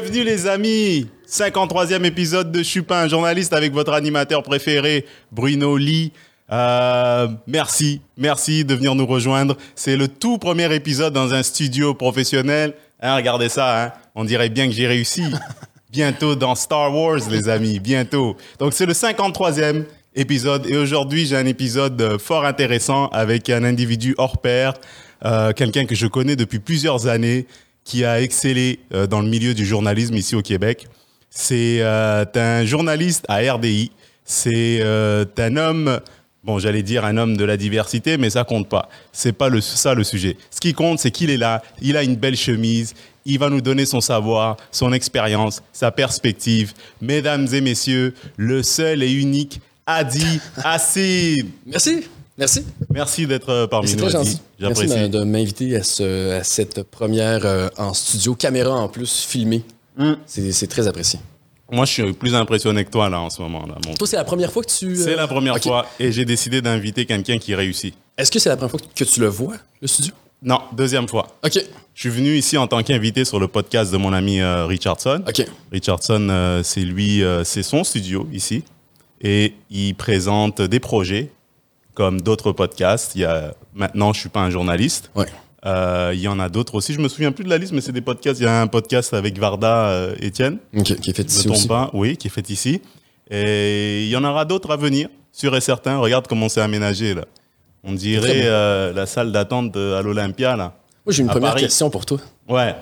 Bienvenue les amis 53e épisode de un journaliste avec votre animateur préféré, Bruno Lee. Euh, merci, merci de venir nous rejoindre. C'est le tout premier épisode dans un studio professionnel. Hein, regardez ça, hein. on dirait bien que j'ai réussi. Bientôt dans Star Wars, les amis, bientôt. Donc c'est le 53e épisode et aujourd'hui j'ai un épisode fort intéressant avec un individu hors pair, euh, quelqu'un que je connais depuis plusieurs années, qui a excellé euh, dans le milieu du journalisme ici au Québec. C'est euh, un journaliste à RDI. C'est euh, un homme, bon, j'allais dire un homme de la diversité, mais ça compte pas. C'est pas ça le sujet. Ce qui compte, c'est qu'il est là. Il a une belle chemise. Il va nous donner son savoir, son expérience, sa perspective. Mesdames et messieurs, le seul et unique Adi Assez. Merci, merci. Merci d'être euh, parmi C'est nous. très Adi. gentil. Merci J'apprécie. de, de m'inviter à, ce- à cette première euh, en studio, caméra en plus, filmée. Mm. C'est c'est très apprécié. Moi, je suis plus impressionné que toi là en ce moment. Là, mon Toi, c'est la première fois que tu. C'est la première fois et j'ai décidé d'inviter quelqu'un qui réussit. Est-ce que c'est la première fois que tu le vois, le studio? Non, deuxième fois. OK. Je suis venu ici en tant qu'invité sur le podcast de mon ami euh, Richardson. OK. Richardson, euh, c'est lui, c'est son studio ici et il présente des projets comme d'autres podcasts. Il y a maintenant, je suis pas un journaliste. Ouais. Euh, il y en a d'autres aussi. Je me souviens plus de la liste, mais c'est des podcasts. Il y a un podcast avec Varda euh, Étienne. Qui est fait ici aussi. pas, oui, qui est fait ici. Et il y en aura d'autres à venir, sûr et certain. Regarde comment c'est aménagé là. On dirait euh, la salle d'attente à l'Olympia là. Moi, j'ai une première Paris. question pour toi. Ouais,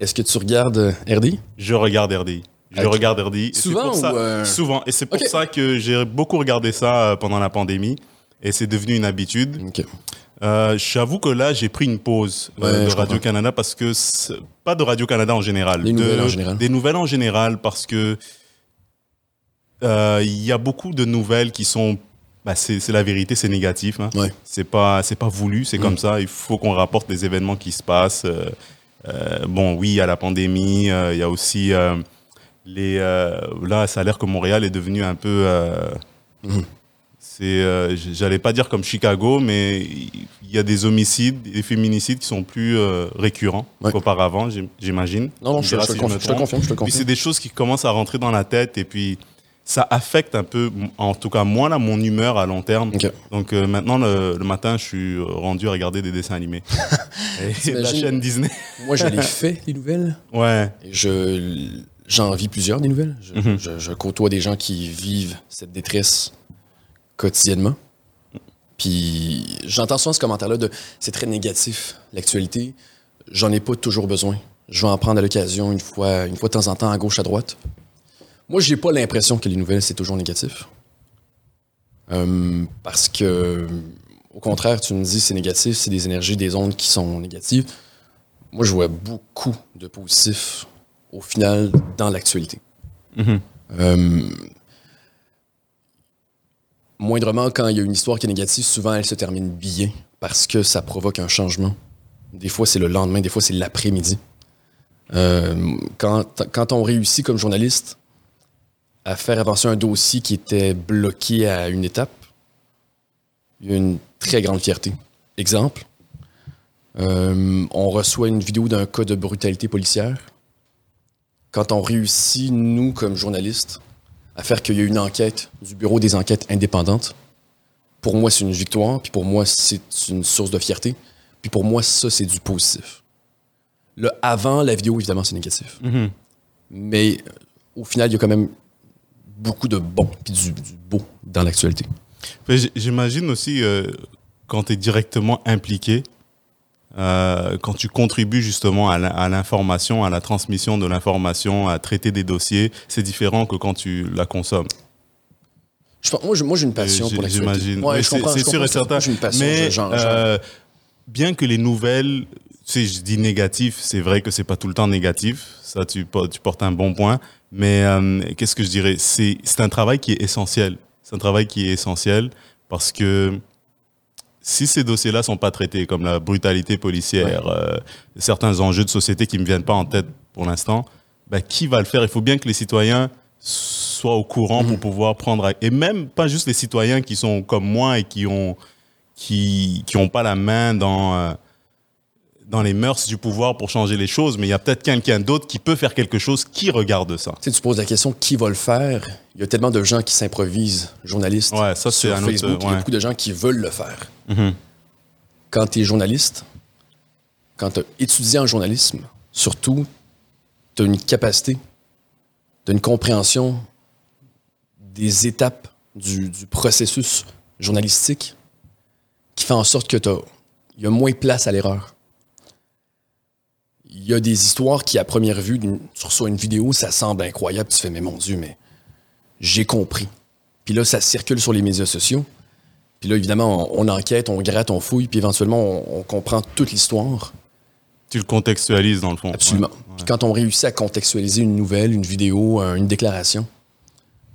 Est-ce que tu regardes euh, RD? je regarde RDI. Je regarde RDI. Et Souvent pour ça- ou, Souvent. Et c'est pour ça que j'ai beaucoup regardé ça pendant la pandémie. Et c'est devenu une habitude. Euh, J'avoue que là, j'ai pris une pause euh, Ouais, de Radio-Canada parce que... Pas de Radio-Canada en général. Des de- nouvelles en général. Des nouvelles en général parce que euh, il y a beaucoup de nouvelles qui sont... Bah, c'est la vérité, c'est négatif. Hein. Ouais. C'est pas, c'est pas voulu, c'est Mm. comme ça. Il faut qu'on rapporte les événements qui se passent. Euh, euh, bon, oui, il y a la pandémie, euh, il y a aussi les. là, ça a l'air que Montréal est devenu un peu. Mhm. C'est, euh, j'allais pas dire comme Chicago, mais il y a des homicides, des féminicides qui sont plus euh, récurrents Ouais. qu'auparavant, j'im- j'imagine. Non, non, je, je te si me confirme, je te confirme, je te Puis c'est des choses qui commencent à rentrer dans la tête et puis ça affecte un peu, en tout cas moi là, mon humeur à long terme. Donc euh, maintenant le, le matin, je suis rendu à regarder des dessins animés. et la chaîne Disney. Moi, je l'ai fait, les nouvelles. Ouais. Et je j'en vis plusieurs des nouvelles. Je, Mhm. je côtoie des gens qui vivent cette détresse quotidiennement. Puis j'entends souvent ce commentaire-là de c'est très négatif, l'actualité. J'en ai pas toujours besoin. Je vais en prendre à l'occasion une fois, une fois de temps en temps, à gauche, à droite. Moi, j'ai pas l'impression que les nouvelles, c'est toujours négatif. Euh, parce que, au contraire, tu me dis c'est négatif, c'est des énergies, des ondes qui sont négatives. Moi, je vois beaucoup de positifs au final dans l'actualité. Mhm. Euh, moindrement, quand il y a une histoire qui est négative, souvent elle se termine bien parce que ça provoque un changement. Des fois, c'est le lendemain, des fois, c'est l'après-midi. Euh, quand, on réussit comme journaliste à faire avancer un dossier qui était bloqué à une étape, il y a une très grande fierté. Exemple, euh, on reçoit une vidéo d'un cas de brutalité policière. Quand on réussit, nous, comme journalistes, à faire qu'il y ait une enquête du Bureau des enquêtes indépendantes, pour moi, c'est une victoire, puis pour moi, c'est une source de fierté, puis pour moi, ça, c'est du positif. Le avant la vidéo, évidemment, c'est négatif. Mhm. Mais euh, au final, il y a quand même beaucoup de bon puis du, du beau dans l'actualité. J'imagine aussi euh, quand tu es directement impliqué, euh, quand tu contribues justement à l'information, à la transmission de l'information, à traiter des dossiers, c'est différent que quand tu la consommes. Je moi, j'ai- une passion pour. J'imagine. Ouais, c'est sûr et certain. Une passion. Mais genre, genre- euh, bien que les nouvelles, sais, je dis négatif, c'est vrai que c'est pas tout le temps négatif. Ça, tu, po- tu portes un bon point. Mais euh, qu'est-ce que je dirais? C'est un travail qui est essentiel. C'est un travail qui est essentiel parce que si ces dossiers-là sont pas traités, comme la brutalité policière, euh, certains enjeux de société qui me viennent pas en tête pour l'instant, ben, qui va le faire? Il faut bien que les citoyens soient au courant Mhm. pour pouvoir prendre et même pas juste les citoyens qui sont comme moi et qui ont qui qui ont pas la main dans euh, dans les mœurs du pouvoir pour changer les choses, mais il y a peut-être quelqu'un d'autre qui peut faire quelque chose qui regarde ça. Tu sais, tu poses la question qui va le faire? Il y a tellement de gens qui s'improvisent journalistes Ouais, ça, c'est sur un autre- Facebook. Il y a beaucoup de gens qui veulent le faire. Mhm. Quand tu es journaliste, quand tu as étudié en journalisme, surtout, tu as une capacité, tu une compréhension des étapes du, du processus journalistique qui fait en sorte que t'as- il y a moins place à l'erreur. Il y a des histoires qui, à première vue, tu reçois une vidéo, ça semble incroyable, tu fais, mais mon Dieu, mais j'ai compris. Puis là, ça circule sur les médias sociaux. Puis là, évidemment, on, on enquête, on gratte, on fouille, puis éventuellement, on, on comprend toute l'histoire. Tu le contextualises dans le fond. Absolument. Ouais. Puis quand on réussit à contextualiser une nouvelle, une vidéo, un- une déclaration,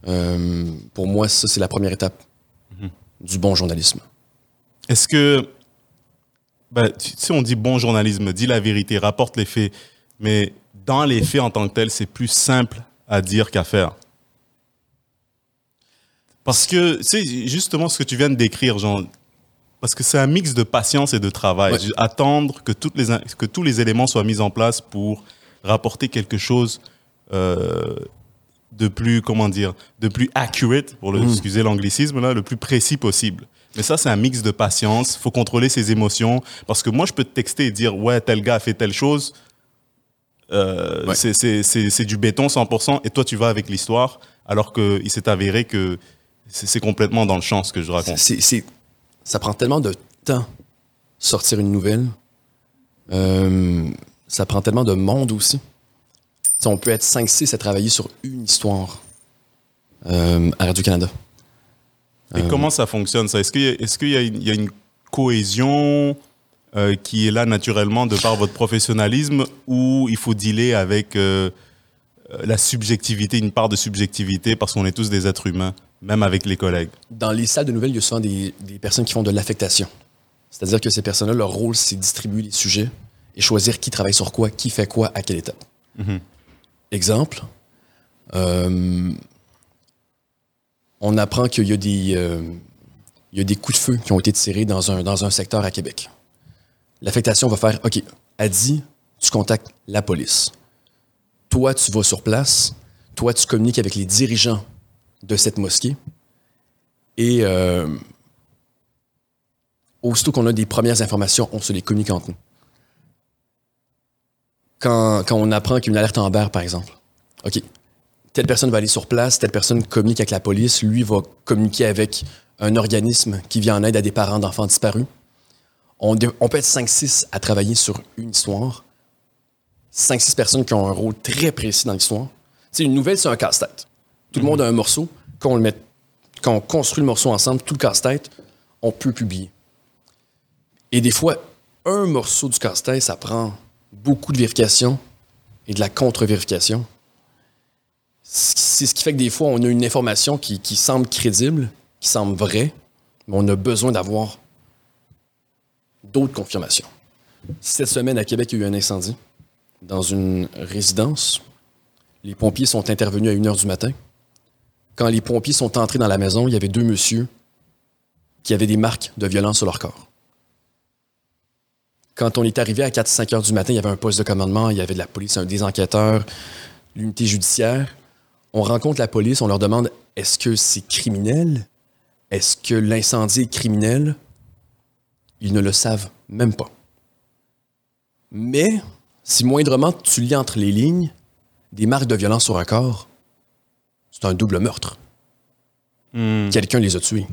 euh, pour moi, ça, c'est la première étape du bon journalisme. Est-ce que, tu sais, on dit bon journalisme, dis la vérité, rapporte les faits, mais dans les faits en tant que tels, c'est plus simple à dire qu'à faire. Parce que, tu sais, justement ce que tu viens de décrire, genre, parce que c'est un mix de patience et de travail. Ouais. Attendre que, toutes les, que tous les éléments soient mis en place pour rapporter quelque chose euh, de plus, comment dire, de plus accurate, pour le, excuser l'anglicisme, là, le plus précis possible. Mais ça, c'est un mix de patience. Il faut contrôler ses émotions. Parce que moi, je peux te texter et dire, ouais, tel gars a fait telle chose. Euh, Ouais. c'est- du béton 100%. Et toi, tu vas avec l'histoire. Alors qu'il s'est avéré que c'est complètement dans le champ ce que je raconte. Ça prend tellement de temps sortir une nouvelle. Euh, ça prend tellement de monde aussi. On peut être 5-6 à travailler sur une histoire euh, à Radio-Canada. Et comment ça fonctionne ça? Est-ce qu'il y, a- y, une- il y a une cohésion euh, qui est là naturellement de par votre professionnalisme ou il faut dealer avec euh, la subjectivité, une part de subjectivité parce qu'on est tous des êtres humains, même avec les collègues? Dans les salles de nouvelles, il y a souvent des, des personnes qui font de l'affectation. C'est-à-dire que ces personnes-là, leur rôle, c'est distribuer les sujets et choisir qui travaille sur quoi, qui fait quoi, à quelle étape. Exemple, euh, on apprend qu'il y a des, euh, y a des coups de feu qui ont été tirés dans un, secteur à Québec. L'affectation va faire, OK, Adi, tu contactes la police. Toi, tu vas sur place. Toi, tu communiques avec les dirigeants de cette mosquée. Et euh, aussitôt qu'on a des premières informations, on se les communique entre nous. Quand, on apprend qu'il y a une alerte Amber, par exemple, OK, telle personne va aller sur place, telle personne communique avec la police, lui va communiquer avec un organisme qui vient en aide à des parents d'enfants disparus. On, peut être 5-6 à travailler sur une histoire. 5-6 personnes qui ont un rôle très précis dans l'histoire. Sais, une nouvelle, c'est un casse-tête. Tout le monde a un morceau. Quand on, le met, quand on construit le morceau ensemble, tout le casse-tête, on peut publier. Et des fois, un morceau du casse-tête, ça prend beaucoup de vérification et de la contre-vérification. C'est ce qui fait que des fois, on a une information qui, semble crédible, qui semble vraie, mais on a besoin d'avoir d'autres confirmations. Cette semaine, à Québec, il y a eu un incendie dans une résidence. Les pompiers sont intervenus à 1 h du matin. Quand les pompiers sont entrés dans la maison, il y avait deux messieurs qui avaient des marques de violence sur leur corps. Quand on est arrivé à 4-5 heures du matin, il y avait un poste de commandement, il y avait de la police, un- des enquêteurs, l'unité judiciaire. On rencontre la police, on leur demande est-ce que c'est criminel? Est-ce que l'incendie est criminel? Ils ne le savent même pas. Mais si moindrement tu lis entre les lignes des marques de violence sur un corps, c'est un double meurtre. Hmm. Quelqu'un les a tués.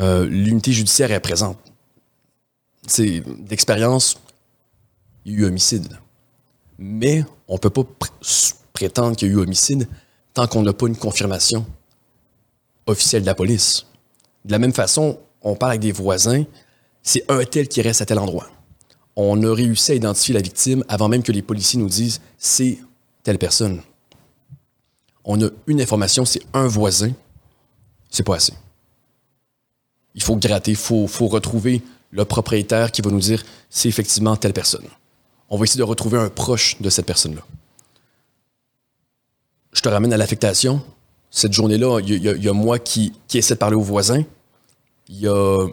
Euh, L'unité judiciaire est présente. C'est d'expérience, il y a eu homicide. Mais on ne peut pas prétendre qu'il y a eu homicide tant qu'on n'a pas une confirmation officielle de la police. De la même façon, on parle avec des voisins, c'est un tel qui reste à tel endroit. On a réussi à identifier la victime avant même que les policiers nous disent c'est telle personne. On a une information, c'est un voisin, c'est pas assez. Il faut gratter, il faut, retrouver le propriétaire qui va nous dire c'est effectivement telle personne. On va essayer de retrouver un proche de cette personne-là. Je te ramène à l'affectation. Cette journée-là, il y, a- moi qui, qui essaie de parler aux voisins. Il y a,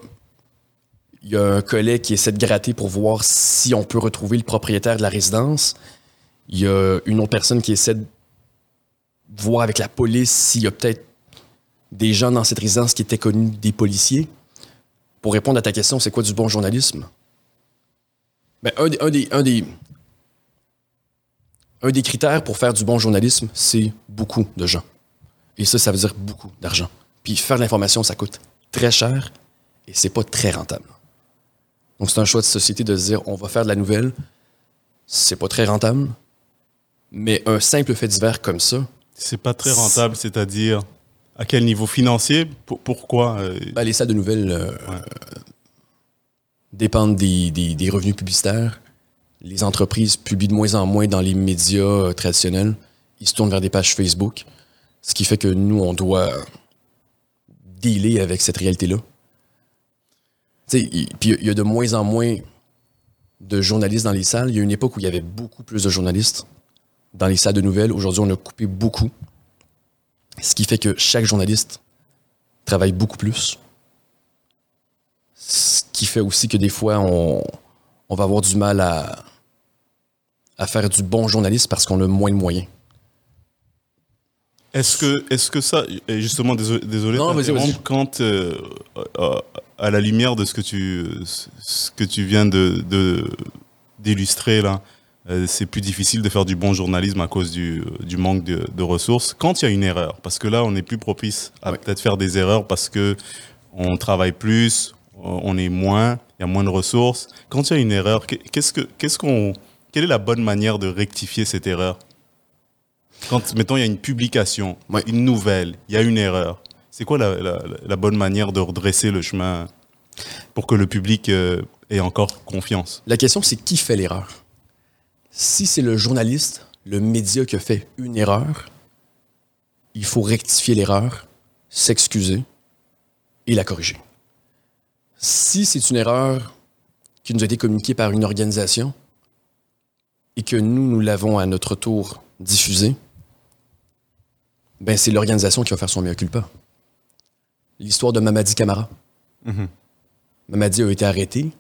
un collègue qui essaie de gratter pour voir si on peut retrouver le propriétaire de la résidence. Il y a une autre personne qui essaie de voir avec la police s'il y a peut-être des gens dans cette résidence qui étaient connus des policiers. Pour répondre à ta question, c'est quoi du bon journalisme? Ben, un, des, un des critères pour faire du bon journalisme, c'est beaucoup de gens. Et ça, ça veut dire beaucoup d'argent. Puis faire de l'information, ça coûte très cher et c'est pas très rentable. Donc c'est un choix de société de se dire on va faire de la nouvelle, c'est pas très rentable, mais un simple fait divers comme ça. C'est pas très rentable, c'est-à-dire à quel niveau financier? Pourquoi euh? ben, Les salles de nouvelles euh, ouais. dépendent des, des, des, revenus publicitaires. Les entreprises publient de moins en moins dans les médias euh, traditionnels. Ils se tournent vers des pages Facebook. Ce qui fait que nous, on doit dealer avec cette réalité-là. Puis il y a de moins en moins de journalistes dans les salles. Il y a une époque où il y avait beaucoup plus de journalistes dans les salles de nouvelles. Aujourd'hui, on a coupé beaucoup. Ce qui fait que chaque journaliste travaille beaucoup plus. Ce qui fait aussi que des fois, on, on va avoir du mal à, à faire du bon journalisme parce qu'on a moins de moyens. Est-ce que, est que ça, justement, désolé, non, vas -y, vas -y. quand, euh, à la lumière de ce que tu, ce que tu viens de, d'illustrer là, euh, c'est plus difficile de faire du bon journalisme à cause du, du manque de, de, ressources. Quand il y a une erreur, parce que là, on est plus propice à peut-être faire des erreurs parce que on travaille plus, on est moins, il y a moins de ressources. Quand il y a une erreur, qu'est-ce que, qu'est-ce qu'on, quelle est la bonne manière de rectifier cette erreur Quand, mettons, il y a une publication, Ouais. une nouvelle, il y a une erreur. C'est quoi la, la- la bonne manière de redresser le chemin pour que le public euh, ait encore confiance? La question, c'est qui fait l'erreur? Si c'est le journaliste, le média qui a fait une erreur, il faut rectifier l'erreur, s'excuser et la corriger. Si c'est une erreur qui nous a été communiquée par une organisation et que nous, nous l'avons à notre tour diffusée, ben c'est l'organisation qui va faire son mea culpa. L'histoire de Mamadi Camara. Mamadi a été arrêté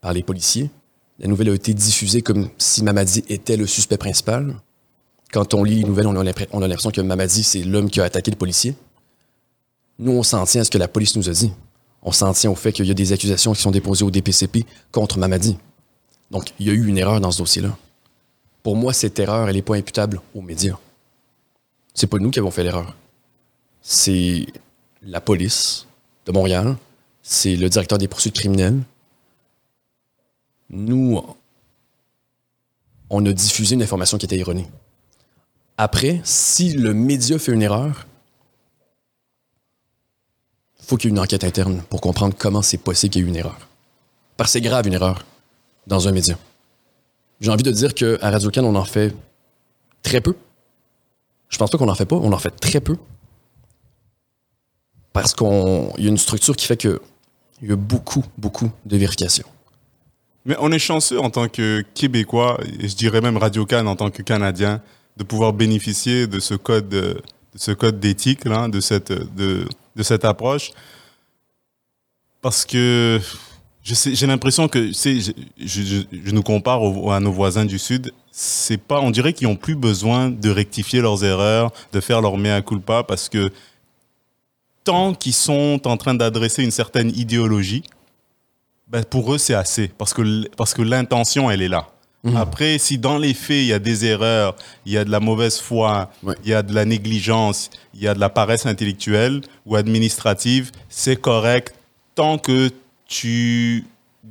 par les policiers. La nouvelle a été diffusée comme si Mamadi était le suspect principal. Quand on lit les nouvelles, on a l'impression que Mamadi, c'est l'homme qui a attaqué le policier. Nous, on s'en tient à ce que la police nous a dit. On s'en tient au fait qu'il y a des accusations qui sont déposées au DPCP contre Mamadi. Donc, il y a eu une erreur dans ce dossier-là. Pour moi, cette erreur, elle n'est pas imputable aux médias. C'est pas nous qui avons fait l'erreur. C'est la police de Montréal, c'est le directeur des poursuites criminelles. Nous, on a diffusé une information qui était erronée. Après, si le média fait une erreur, faut qu'il y ait une enquête interne pour comprendre comment c'est possible qu'il y ait eu une erreur. Parce que c'est grave une erreur dans un média. J'ai envie de dire qu'à Radio-Can, on en fait très peu. Je pense pas qu'on en fait pas, on en fait très peu. Parce qu'il y a une structure qui fait que il y a beaucoup, beaucoup de vérifications. Mais on est chanceux en tant que Québécois, et je dirais même Radio Cannes en tant que Canadien, de pouvoir bénéficier de ce code, de ce code d'éthique, de cette, de, de cette approche. Parce que j'ai l'impression que, je, je, je- je nous compare au- à nos voisins du Sud. C'est pas, on dirait qu'ils ont plus besoin de rectifier leurs erreurs, de faire leur mea culpa, parce que tant qu'ils sont en train d'adresser une certaine idéologie, ben pour eux, c'est assez. Parce que, parce que l'intention, elle est là. Après, si dans les faits, il y a des erreurs, il y a de la mauvaise foi, Ouais. il y a de la négligence, il y a de la paresse intellectuelle ou administrative, c'est correct tant que tu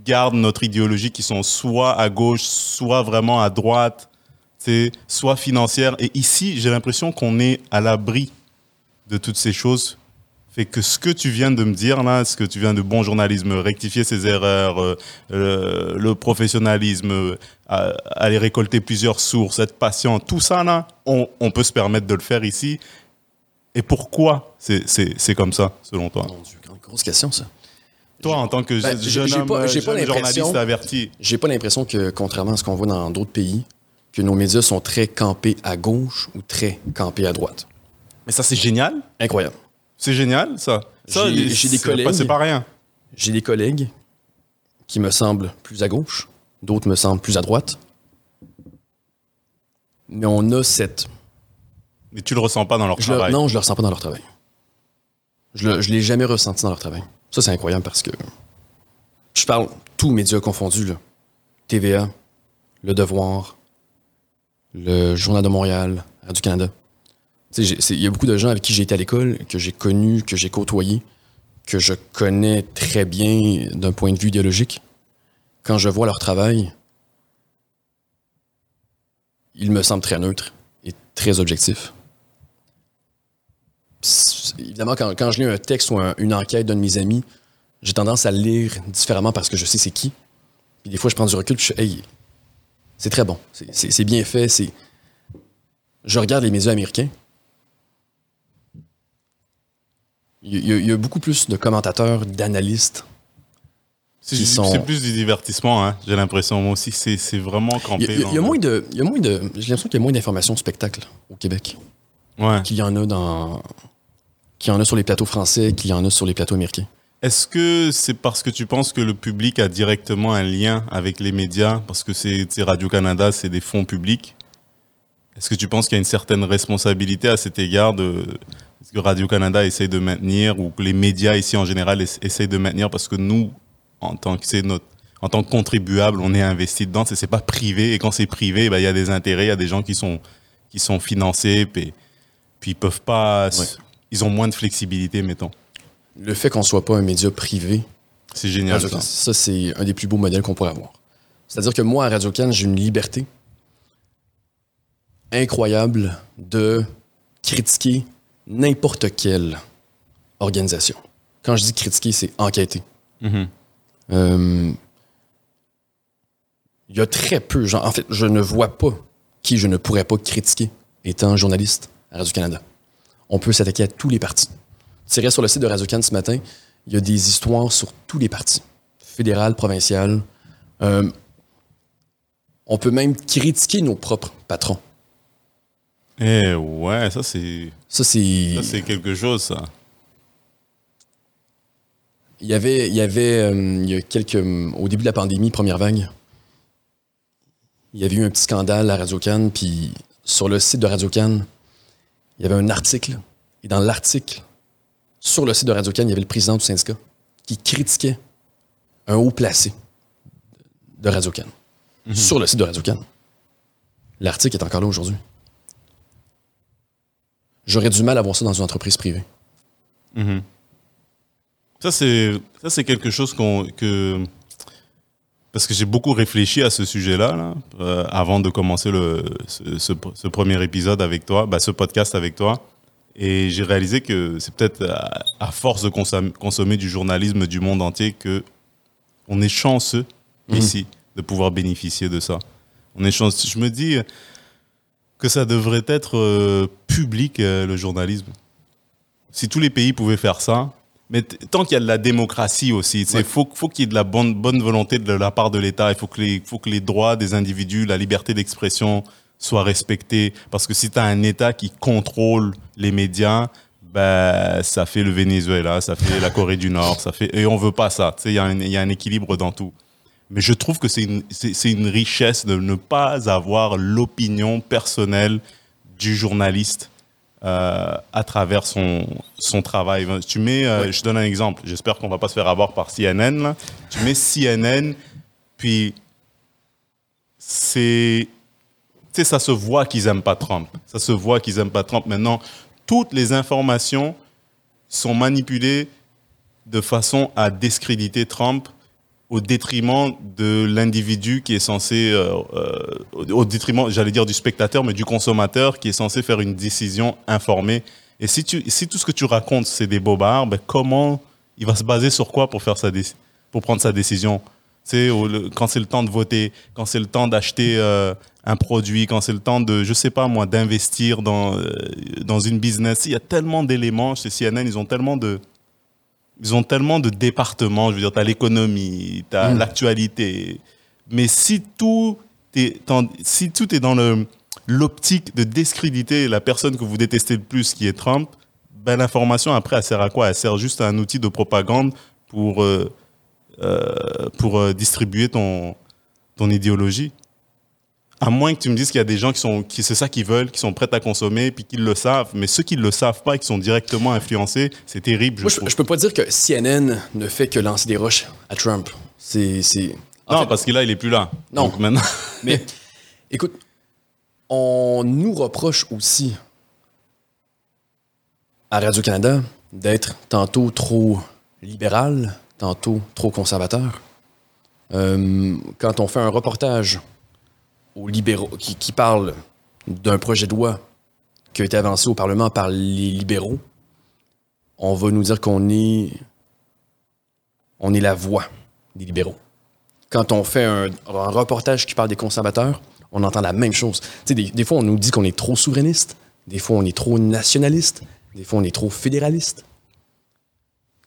gardes notre idéologie qui sont soit à gauche, soit vraiment à droite, soit financière. Et ici, j'ai l'impression qu'on est à l'abri de toutes ces choses fait que ce que tu viens de me dire là, ce que tu viens de bon journalisme, rectifier ses erreurs, euh, euh, le professionnalisme, euh, aller récolter plusieurs sources, être patient, tout ça là, on, on peut se permettre de le faire ici. Et pourquoi c'est c'est- c'est comme ça, selon toi? Dieu, grande- grosse question, ça. Toi, en tant que Ben, jeune homme, pas- jeune journaliste averti, J'ai pas l'impression que, contrairement à ce qu'on voit dans d'autres pays, que nos médias sont très campés à gauche ou très campés à droite. mais ça c'est génial, Incroyable. c'est génial ça. Ça, J'ai- des c'est pas- collègues. C'est pas rien. J'ai des collègues qui me semblent plus à gauche, d'autres me semblent plus à droite. Mais on a cette. Mais tu le ressens pas dans leur Je le- travail. non, je le ressens pas dans leur travail. Je ne l'ai jamais ressenti dans leur travail. Ça, c'est incroyable parce que. Je parle tous médias confondus. TVA, Le Devoir, le Journal de Montréal, j'ai- c'est- Il y a beaucoup de gens avec qui j'ai été à l'école, que j'ai connus, que j'ai côtoyés, que je connais très bien d'un point de vue idéologique. Quand je vois leur travail, il me semble très neutre et très objectif. Évidemment, quand, quand je lis un texte ou un- une enquête d'un de mes amis, j'ai tendance à le lire différemment parce que je sais c'est qui. Puis des fois, je prends du recul puis je suis, hey, c'est très bon, c'est- bien fait. c'est Je regarde les médias américains. Il y, a- il y a beaucoup plus de commentateurs, d'analystes. C'est sont- plus du divertissement, hein, j'ai l'impression. Moi aussi, c'est vraiment campé. Il y a, il y moins de, il y a moins de, j'ai l'impression qu'il y a moins d'informations spectacle au Québec Ouais. qu'il y en a dans, qu'il y en a sur les plateaux français, qu'il y en a sur les plateaux américains. Est-ce que c'est parce que tu penses que le public a directement un lien avec les médias Parce que c'est Radio-Canada, c'est des fonds publics? Est-ce que tu penses qu'il y a une certaine responsabilité à cet égard de ce que Radio-Canada essaie de maintenir ou que les médias ici en général essa- essayent de maintenir parce que nous, en tant que c'est notre en tant que contribuable, on est investi dedans. C'est c'est pas privé et quand c'est privé, ben, il y a des intérêts, il y a des gens qui sont qui sont financés, puis, puis ils peuvent pas, Ouais. ils ont moins de flexibilité, mettons. Le fait qu'on soit pas un média privé, C'est génial. Ça. ça c'est un des plus beaux modèles qu'on pourrait avoir. C'est-à-dire que moi à Radio Can, j'ai une liberté incroyable de critiquer n'importe quelle organisation. Quand je dis critiquer, c'est enquêter. Mhm. Euh, Il y a très peu, genre, en fait, je ne vois pas qui je ne pourrais pas critiquer étant journaliste à Radio-Canada. On peut s'attaquer à tous les partis. Tirer sur le site de Radio-Can ce matin, il y a des histoires sur tous les partis, fédéral, provincial. Euh, on peut même critiquer nos propres patrons. Eh ouais, ça c'est Ça, c'est. ça c'est quelque chose ça. Il y avait, il y avait euh, il y a quelques, au début de la pandémie, première vague, il y avait eu un petit scandale à Radio Cannes, puis sur le site de Radio Cannes, il y avait un article, et dans l'article, sur le site de Radio il y avait le président du syndicat qui critiquait un haut placé de Radio Cannes sur le site de Radio Cannes. L'article est encore là aujourd'hui. J'aurais du mal à voir ça dans une entreprise privée. Ça c'est ça c'est quelque chose qu'on que parce que j'ai beaucoup réfléchi à ce sujet-là là, euh, avant de commencer le ce, ce- ce premier épisode avec toi, bah, ce podcast avec toi. Et j'ai réalisé que c'est peut-être à, à force de consom- consommer du journalisme du monde entier que on est chanceux ici de pouvoir bénéficier de ça. On est chanceux. Je me dis que ça devrait être euh, public euh, le journalisme. Si tous les pays pouvaient faire ça, mais tant qu'il y a de la démocratie aussi, il Ouais. faut, faut qu'il y ait de la bonne, bonne volonté de la part de l'État. Il faut que, les, faut que les droits des individus, la liberté d'expression soient respectés. Parce que si tu as un État qui contrôle les médias, ben, ça fait le Venezuela, ça fait la Corée du Nord, ça fait, et on veut pas ça. Il y, a un- il y a un équilibre dans tout. Mais je trouve que c'est une, c'est- c'est une richesse de ne pas avoir l'opinion personnelle du journaliste euh, à travers son, son travail. Tu mets, euh, Ouais. je donne un exemple, j'espère qu'on va pas se faire avoir par CNN. Là. Tu mets CNN, puis c'est. Tu sais, ça se voit qu'ils aiment pas Trump. Ça se voit qu'ils aiment pas Trump. Maintenant, toutes les informations sont manipulées de façon à discréditer Trump au détriment de l'individu qui est censé, euh, euh, au détriment, j'allais dire du spectateur, mais du consommateur qui est censé faire une décision informée. Et si, tu, si tout ce que tu racontes, c'est des bobards, ben comment il va se baser sur quoi pour, faire sa pour prendre sa décision? Le- quand c'est le temps de voter, quand c'est le temps d'acheter euh, un produit, quand c'est le temps de, je sais pas moi, d'investir dans, dans une business. Il y a tellement d'éléments chez CNN, ils ont tellement de, ils ont tellement de départements. Je veux dire, tu as l'économie, tu as Mm. l'actualité. Mais si tout est, dans- si tout est dans le- l'optique de discréditer la personne que vous détestez le plus, qui est Trump, ben, l'information, après, elle sert à quoi? Elle sert juste à un outil de propagande pour euh, euh, pour euh, distribuer ton, ton idéologie. À moins que tu me dises qu'il y a des gens qui sont, qui c'est ça qu'ils veulent, qui sont prêts à consommer, puis qu'ils le savent. Mais ceux qui ne le savent pas et qui sont directement influencés, c'est terrible, je Moi, je, peux pas dire que CNN ne fait que lancer des roches à Trump. C'est. non, fait, parce que là, il est plus là. Non. Donc maintenant, Mais écoute, on nous reproche aussi à Radio-Canada d'être tantôt trop libéral, tantôt trop conservateur. Euh, quand on fait un reportage aux libéraux qui, qui parle d'un projet de loi qui a été avancé au Parlement par les libéraux, on va nous dire qu'on est on est la voix des libéraux quand on fait un, un reportage qui parle des conservateurs, on entend la même chose. Des, des fois, on nous dit qu'on est trop souverainiste, des fois, on est trop nationaliste, des fois, on est trop fédéraliste.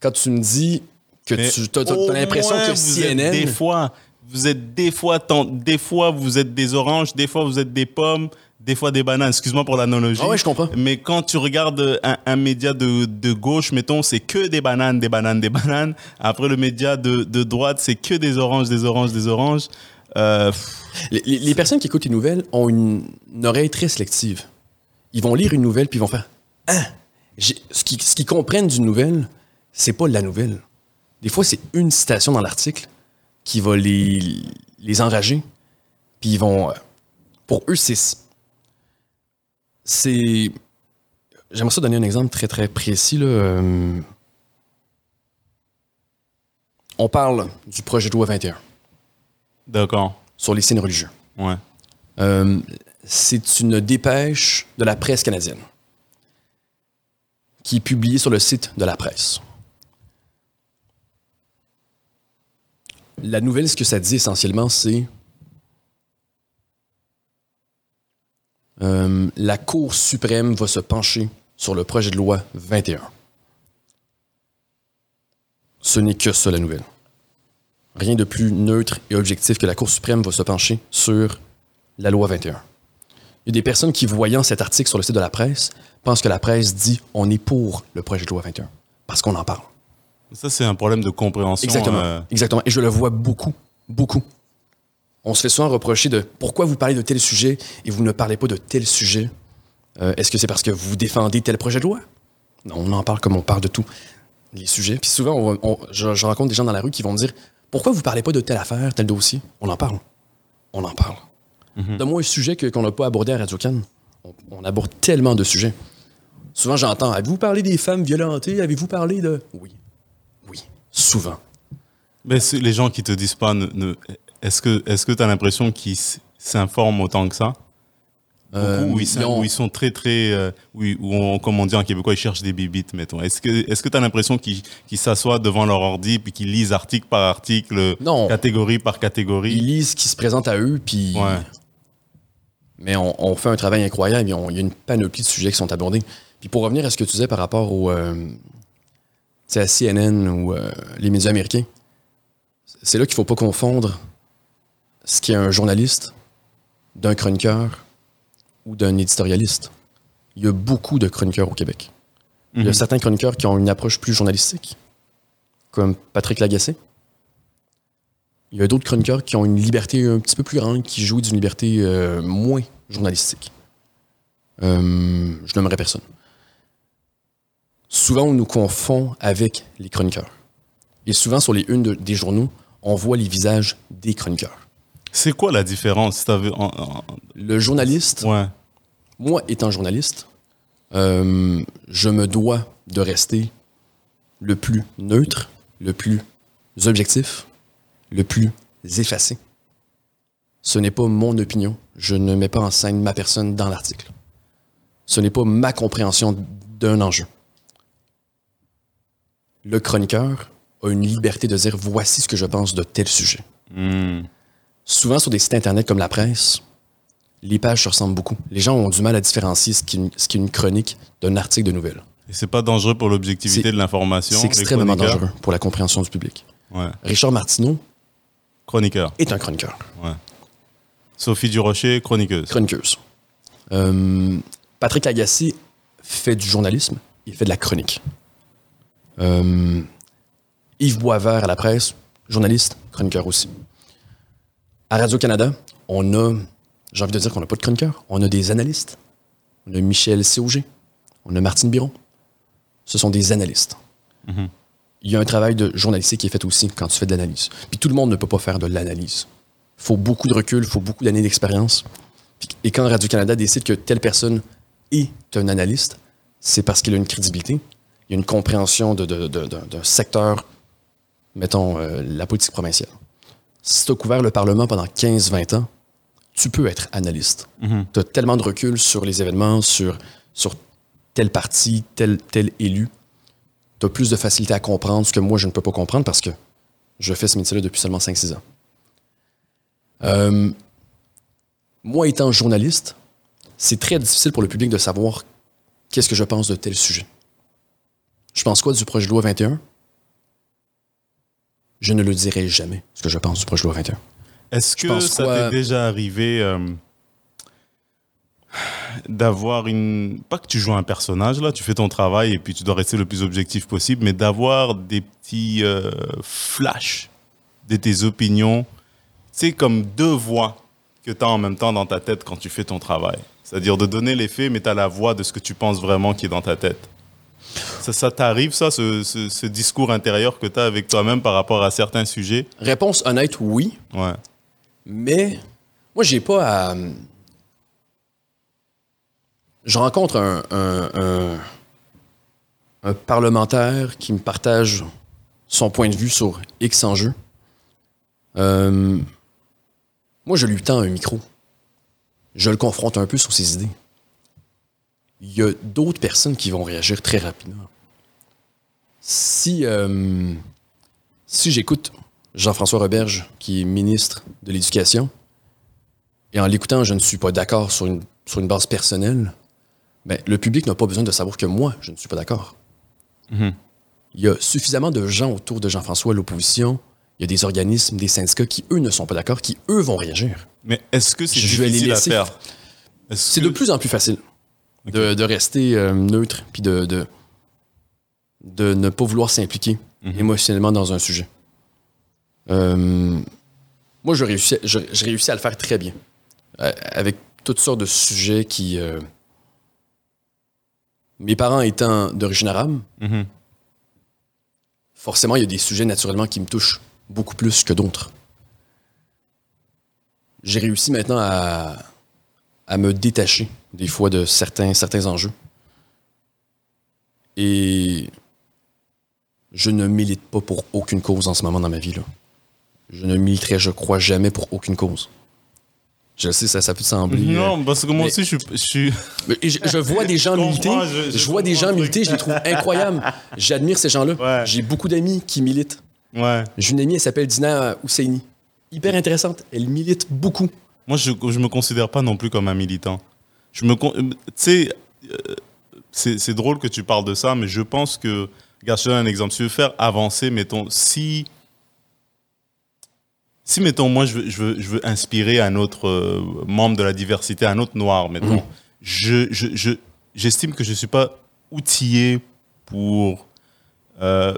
Quand tu me dis que Mais tu as, au l'impression que CNN. des fois, vous êtes des fois, tant- des fois vous êtes des oranges, des fois vous êtes des pommes, des fois des bananes. Excuse-moi pour l'analogie. Ah ouais, je comprends. Mais quand tu regardes un, un média de, de gauche, mettons, c'est que des bananes, des bananes, des bananes. Après le média de, de droite, c'est que des oranges, des oranges, des oranges. Euh, Les, personnes qui écoutent les nouvelles ont une, une oreille très sélective. Ils vont lire une nouvelle puis ils vont faire Ah, j'ai- ce qu'ils ce qu'ils comprennent d'une nouvelle, c'est pas la nouvelle. Des fois, c'est une citation dans l'article qui va les, les enrager. Puis ils vont. euh, Pour eux, c'est. C'est. J'aimerais ça donner un exemple très très précis. Là. Euh, On parle du projet de loi 21 D'accord. sur les signes religieux. Ouais. Euh, c'est une dépêche de la presse canadienne qui est publiée sur le site de la presse. La nouvelle, ce que ça dit essentiellement, c'est euh, la Cour suprême va se pencher sur le projet de loi 21. Ce n'est que ça la nouvelle. Rien de plus neutre et objectif que la Cour suprême va se pencher sur la loi 21. Il y a des personnes qui, voyant cet article sur le site de la presse, pensent que la presse dit on est pour le projet de loi 21 parce qu'on en parle. Ça, c'est un problème de compréhension. Exactement. euh, Exactement. Et je le vois beaucoup, beaucoup. On se fait souvent reprocher de pourquoi vous parlez de tel sujet et vous ne parlez pas de tel sujet? Euh, Est-ce que c'est parce que vous défendez tel projet de loi? Non, on en parle comme on parle de tout. Les sujets. Puis souvent, on va- on- je, je rencontre des gens dans la rue qui vont me dire pourquoi vous parlez pas de telle affaire, tel dossier? On en parle. On en parle. Donne-moi un sujet que- qu'on n'a pas abordé à Radio. On, on aborde tellement de sujets. Souvent, j'entends Avez-vous parlé des femmes violentées? Avez-vous parlé de. Oui. Souvent. Mais les gens qui te disent pas, ne, ne- est-ce que tu as l'impression qu'ils s'informent autant que ça? Beaucoup, Euh, où, ils, ils sont- ont- où ils sont très, très. euh, où on, comme on dit en québécois, ils cherchent des bibites, mettons. Est-ce que est-ce que tu as l'impression qu'ils s'assoient devant leur ordi puis qu'ils lisent article par article, Non. catégorie par Ils catégorie lisent ce qui se présente à eux, puis. Ouais. Mais on, on fait un travail incroyable. Il y a une panoplie de sujets qui sont abordés. Puis pour revenir à ce que tu disais par rapport au, euh, à CNN ou euh, les médias américains, c'est là qu'il faut pas confondre ce qui est un journaliste d'un chroniqueur ou d'un éditorialiste. Il y a beaucoup de chroniqueurs au Québec. Il y a Mhm. certains chroniqueurs qui ont une approche plus journalistique, comme Patrick Lagacé. Il y a d'autres chroniqueurs qui ont une liberté un petit peu plus grande, qui jouent d'une liberté euh, moins journalistique. Euh, je n'aimerais personne. Souvent, on nous confond avec les chroniqueurs. Et souvent, sur les unes de- des journaux, on voit les visages des chroniqueurs. C'est quoi la différence? En- en- Le journaliste, Ouais. moi étant journaliste, euh, je me dois de rester le plus neutre, le plus objectif, le plus effacé. Ce n'est pas mon opinion. Je ne mets pas en scène ma personne dans l'article. Ce n'est pas ma compréhension d'un enjeu. Le chroniqueur a une liberté de dire voici ce que je pense de tel sujet. Hmm. Souvent sur des sites internet comme la presse, les pages se ressemblent beaucoup. Les gens ont du mal à différencier ce qui est une, ce qui est une chronique d'un article de nouvelles. Et c'est pas dangereux pour l'objectivité de l'information C'est extrêmement dangereux pour la compréhension du public. Ouais. Richard Martineau Chroniqueur. est un chroniqueur, Ouais. Sophie Durocher, chroniqueuse. chroniqueuse. Euh, Patrick Lagacé fait du journalisme, il fait de la chronique. Euh, Yves Boisvert à la presse, journaliste, chroniqueur aussi. À Radio-Canada, on a, j'ai envie de dire qu'on n'a pas de chroniqueur, on a des analystes. On a Michel Cog, on a Martine Biron. Ce sont des analystes. Il y a un travail de journalistique qui est fait aussi quand tu fais de l'analyse. Puis tout le monde ne peut pas faire de l'analyse. Il faut beaucoup de recul, il faut beaucoup d'années d'expérience. Et quand Radio-Canada décide que telle personne est un analyste, c'est parce qu'il a une crédibilité, il y a une compréhension de- de- de- d'un secteur, mettons, euh, la politique provinciale. Si tu as couvert le Parlement pendant 15-20 ans, tu peux être analyste. Tu as tellement de recul sur les événements, sur, sur tel parti, tel, tel élu. Tu as plus de facilité à comprendre ce que moi, je ne peux pas comprendre parce que je fais ce métier-là depuis seulement 5-6 ans. Euh, moi, étant journaliste, c'est très difficile pour le public de savoir qu'est-ce que je pense de tel sujet. Je pense quoi du projet de loi 21? Je ne le dirai jamais, ce que je pense du projet de loi 21. Est-ce que pense ça quoi- t'est déjà arrivé euh, d'avoir une... Pas que tu joues un personnage, là, tu fais ton travail et puis tu dois rester le plus objectif possible, mais d'avoir des petits euh, flashs de tes opinions, c'est comme deux voix que tu as en même temps dans ta tête quand tu fais ton travail. C'est-à-dire de donner les faits, mais tu as la voix de ce que tu penses vraiment qui est dans ta tête. Ça, ça t'arrive, ça, ce, ce- ce discours intérieur que tu as avec toi-même par rapport à certains sujets? Réponse honnête, oui. Ouais. Mais moi, j'ai pas à. Je rencontre un, un- un- un parlementaire qui me partage son point de vue sur X enjeux. Euh, moi, je lui tends un micro. Je le confronte un peu sur ses idées. Il y a d'autres personnes qui vont réagir très rapidement. Si, euh, si j'écoute Jean-François Roberge, qui est ministre de l'Éducation, et en l'écoutant, je ne suis pas d'accord sur une, sur une base personnelle, ben, le public n'a pas besoin de savoir que moi, je ne suis pas d'accord. Mhm. Il y a suffisamment de gens autour de Jean-François l'opposition, il y a des organismes, des syndicats qui, eux, ne sont pas d'accord, qui, eux, vont réagir. Mais est-ce que c'est difficile à faire? C'est que- de plus en plus facile de, de rester euh, neutre, puis de, de, de ne pas vouloir s'impliquer Mhm. émotionnellement dans un sujet. Euh, moi, je réussis, je, je réussis à le faire très bien, euh, avec toutes sortes de sujets qui... mes parents étant d'origine arabe, Mhm. forcément, il y a des sujets naturellement qui me touchent beaucoup plus que d'autres. J'ai réussi maintenant à, à me détacher des fois de certains, certains enjeux. Et je ne milite pas pour aucune cause en ce moment dans ma vie. Là. Je ne militerai, je crois, jamais pour aucune cause. Je sais, ça, ça peut sembler. euh, Non, parce que moi mais- aussi, je, suis- je suis. mais je, je vois des gens militer. je- vois des gens militer, je les trouve incroyables. J'admire ces gens-là. Ouais. J'ai beaucoup d'amis qui militent. Ouais. J'ai une amie, elle s'appelle Dina Husseini. Hyper intéressante. Elle milite beaucoup. Moi, je ne me considère pas non plus comme un militant. Je me. euh, Tu sais, euh, c'est c'est drôle que tu parles de ça, mais je pense que. Regarde, je te donne un exemple. Si tu veux faire avancer, mettons, si. Si, mettons, moi, je veux, je veux, je veux inspirer un autre euh, membre de la diversité, un autre noir, mettons, Mhm. je, je, je- j'estime que je ne suis pas outillé pour euh,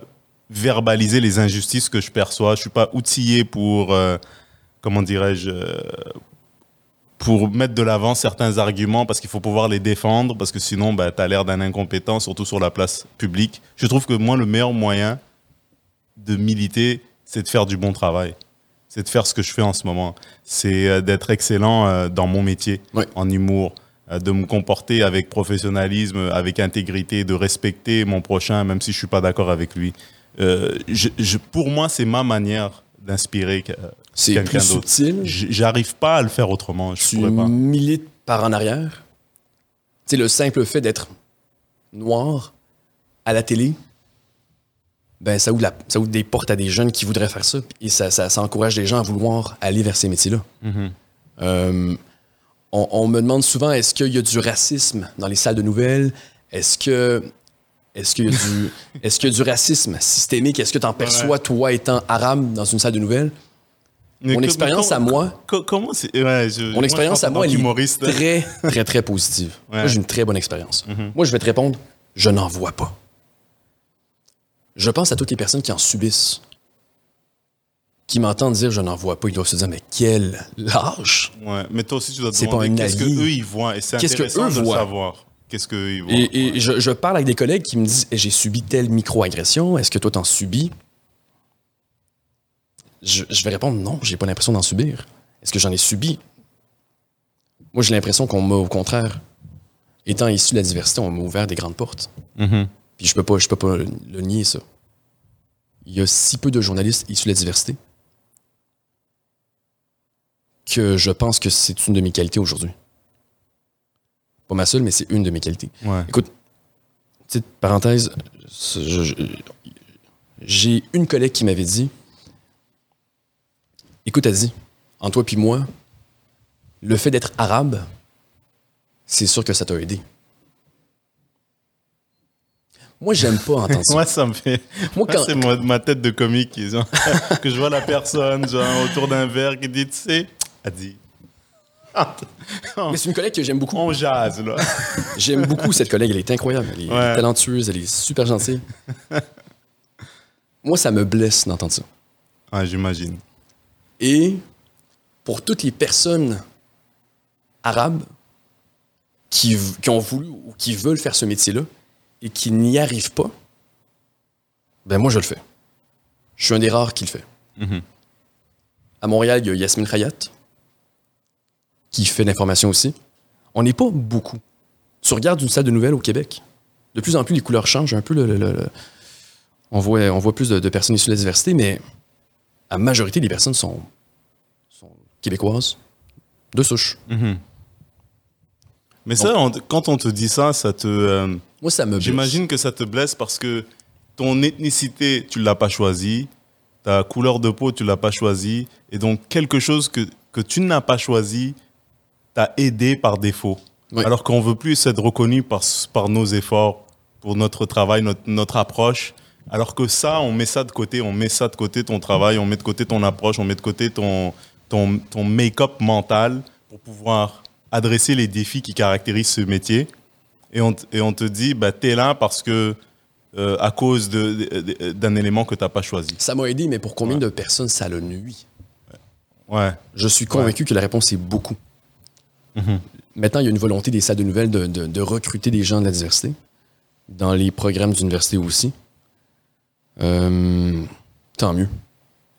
verbaliser les injustices que je perçois. Je ne suis pas outillé pour, euh, comment dirais-je, pour mettre de l'avant certains arguments parce qu'il faut pouvoir les défendre, parce que sinon, bah, tu as l'air d'un incompétent, surtout sur la place publique. Je trouve que moi, le meilleur moyen de militer, c'est de faire du bon travail. C'est de faire ce que je fais en ce moment. C'est euh, d'être excellent euh, dans mon métier, Ouais. en humour, euh, de me comporter avec professionnalisme, avec intégrité, de respecter mon prochain, même si je suis pas d'accord avec lui. Euh, je- je- pour moi, c'est ma manière d'inspirer C'est plus subtil. J'arrive pas à le faire autrement. Je Tu pourrais pas. milites par en arrière. Tu sais, le simple fait d'être noir à la télé, ben, ça ouvre, la- ça ouvre des portes à des jeunes qui voudraient faire ça. Et ça, ça, ça encourage des gens à vouloir aller vers ces métiers-là. Mhm. Euh, on, on me demande souvent est-ce qu'il y a du racisme dans les salles de nouvelles? Est-ce que est-ce qu'il y a du est-ce qu'il y a du racisme systémique? Est-ce que tu en perçois toi étant arabe dans une salle de nouvelles? Mon expérience mais à moi, co- Comment c'est ouais, je- mon expérience à moi, elle est très très très positive. Ouais. Moi, j'ai une très bonne expérience. Mhm. Moi, je vais te répondre, je n'en vois pas. Je pense à toutes les personnes qui en subissent. qui m'entendent dire je n'en vois pas, ils doivent se dire mais quel lâche. Ouais. Mais toi aussi, tu dois te demander qu'est-ce qu'eux, ils voient. Et c'est intéressant eux de le voient. savoir. Qu'est-ce qu'eux, ils voient. Et, et Ouais. je, je parle avec des collègues qui me disent Eh, j'ai subi telle microagression, est-ce que toi t'en subis? Je, je vais répondre non, j'ai pas l'impression d'en subir. Est-ce que j'en ai subi? Moi, j'ai l'impression qu'on m'a, au contraire, étant issu de la diversité, on m'a ouvert des grandes portes. Mhm. Puis je peux pas, je peux pas le, le nier, ça. Il y a si peu de journalistes issus de la diversité que je pense que c'est une de mes qualités aujourd'hui. Pas ma seule, mais c'est une de mes qualités. Ouais. Écoute, petite parenthèse, je- je- j'ai une collègue qui m'avait dit Écoute, dit, en toi puis moi, le fait d'être arabe, c'est sûr que ça t'a aidé. Moi, j'aime pas entendre ça. Moi, ça me fait. Moi, quand- c'est ma, ma tête de comique genre, que je vois la personne genre, autour d'un verre qui dit, tu sais, dit. Mais c'est une collègue que j'aime beaucoup. On jase, là. J'aime beaucoup cette collègue, elle est incroyable, elle est Ouais. talentueuse, elle est super gentille. Moi, ça me blesse d'entendre ça. Ah, j'imagine. Et pour toutes les personnes arabes qui, ont voulu ou qui veulent faire ce métier-là et qui n'y arrivent pas, ben moi je le fais. Je suis un des rares qui le fait. Mhm. À Montréal, il y a Yasmine Khayat qui fait l'information aussi. On n'est pas beaucoup. Tu regardes une salle de nouvelles au Québec, de plus en plus les couleurs changent un peu. le- le- le- le- On, voit, on voit plus de, de personnes issues de la diversité, mais la majorité des personnes sont, sont québécoises, de souche. Mais ça, on- quand on te dit ça, ça te. euh, Moi, ça me blesse. J'imagine que ça te blesse parce que ton ethnicité, tu l'as pas choisie, ta couleur de peau, tu l'as pas choisie, et donc quelque chose que, que tu n'as pas choisi t'a aidé par défaut. Oui. Alors qu'on veut plus être reconnu par, par nos efforts, pour notre travail, notre, notre approche. Alors que ça, on met ça de côté, on met ça de côté ton travail, on met de côté ton approche, on met de côté ton, ton, ton make-up mental pour pouvoir adresser les défis qui caractérisent ce métier et on, et on te dit bah t'es là parce que euh, à cause d'un élément que t'as pas choisi. Ça m'a aidé, mais pour combien de personnes ça le nuit? Ouais. Je suis convaincu que la réponse est beaucoup. Mhm. Maintenant, il y a une volonté des salles de nouvelles de, de- de recruter des gens de la diversité, dans les programmes d'université aussi. Euh, tant mieux.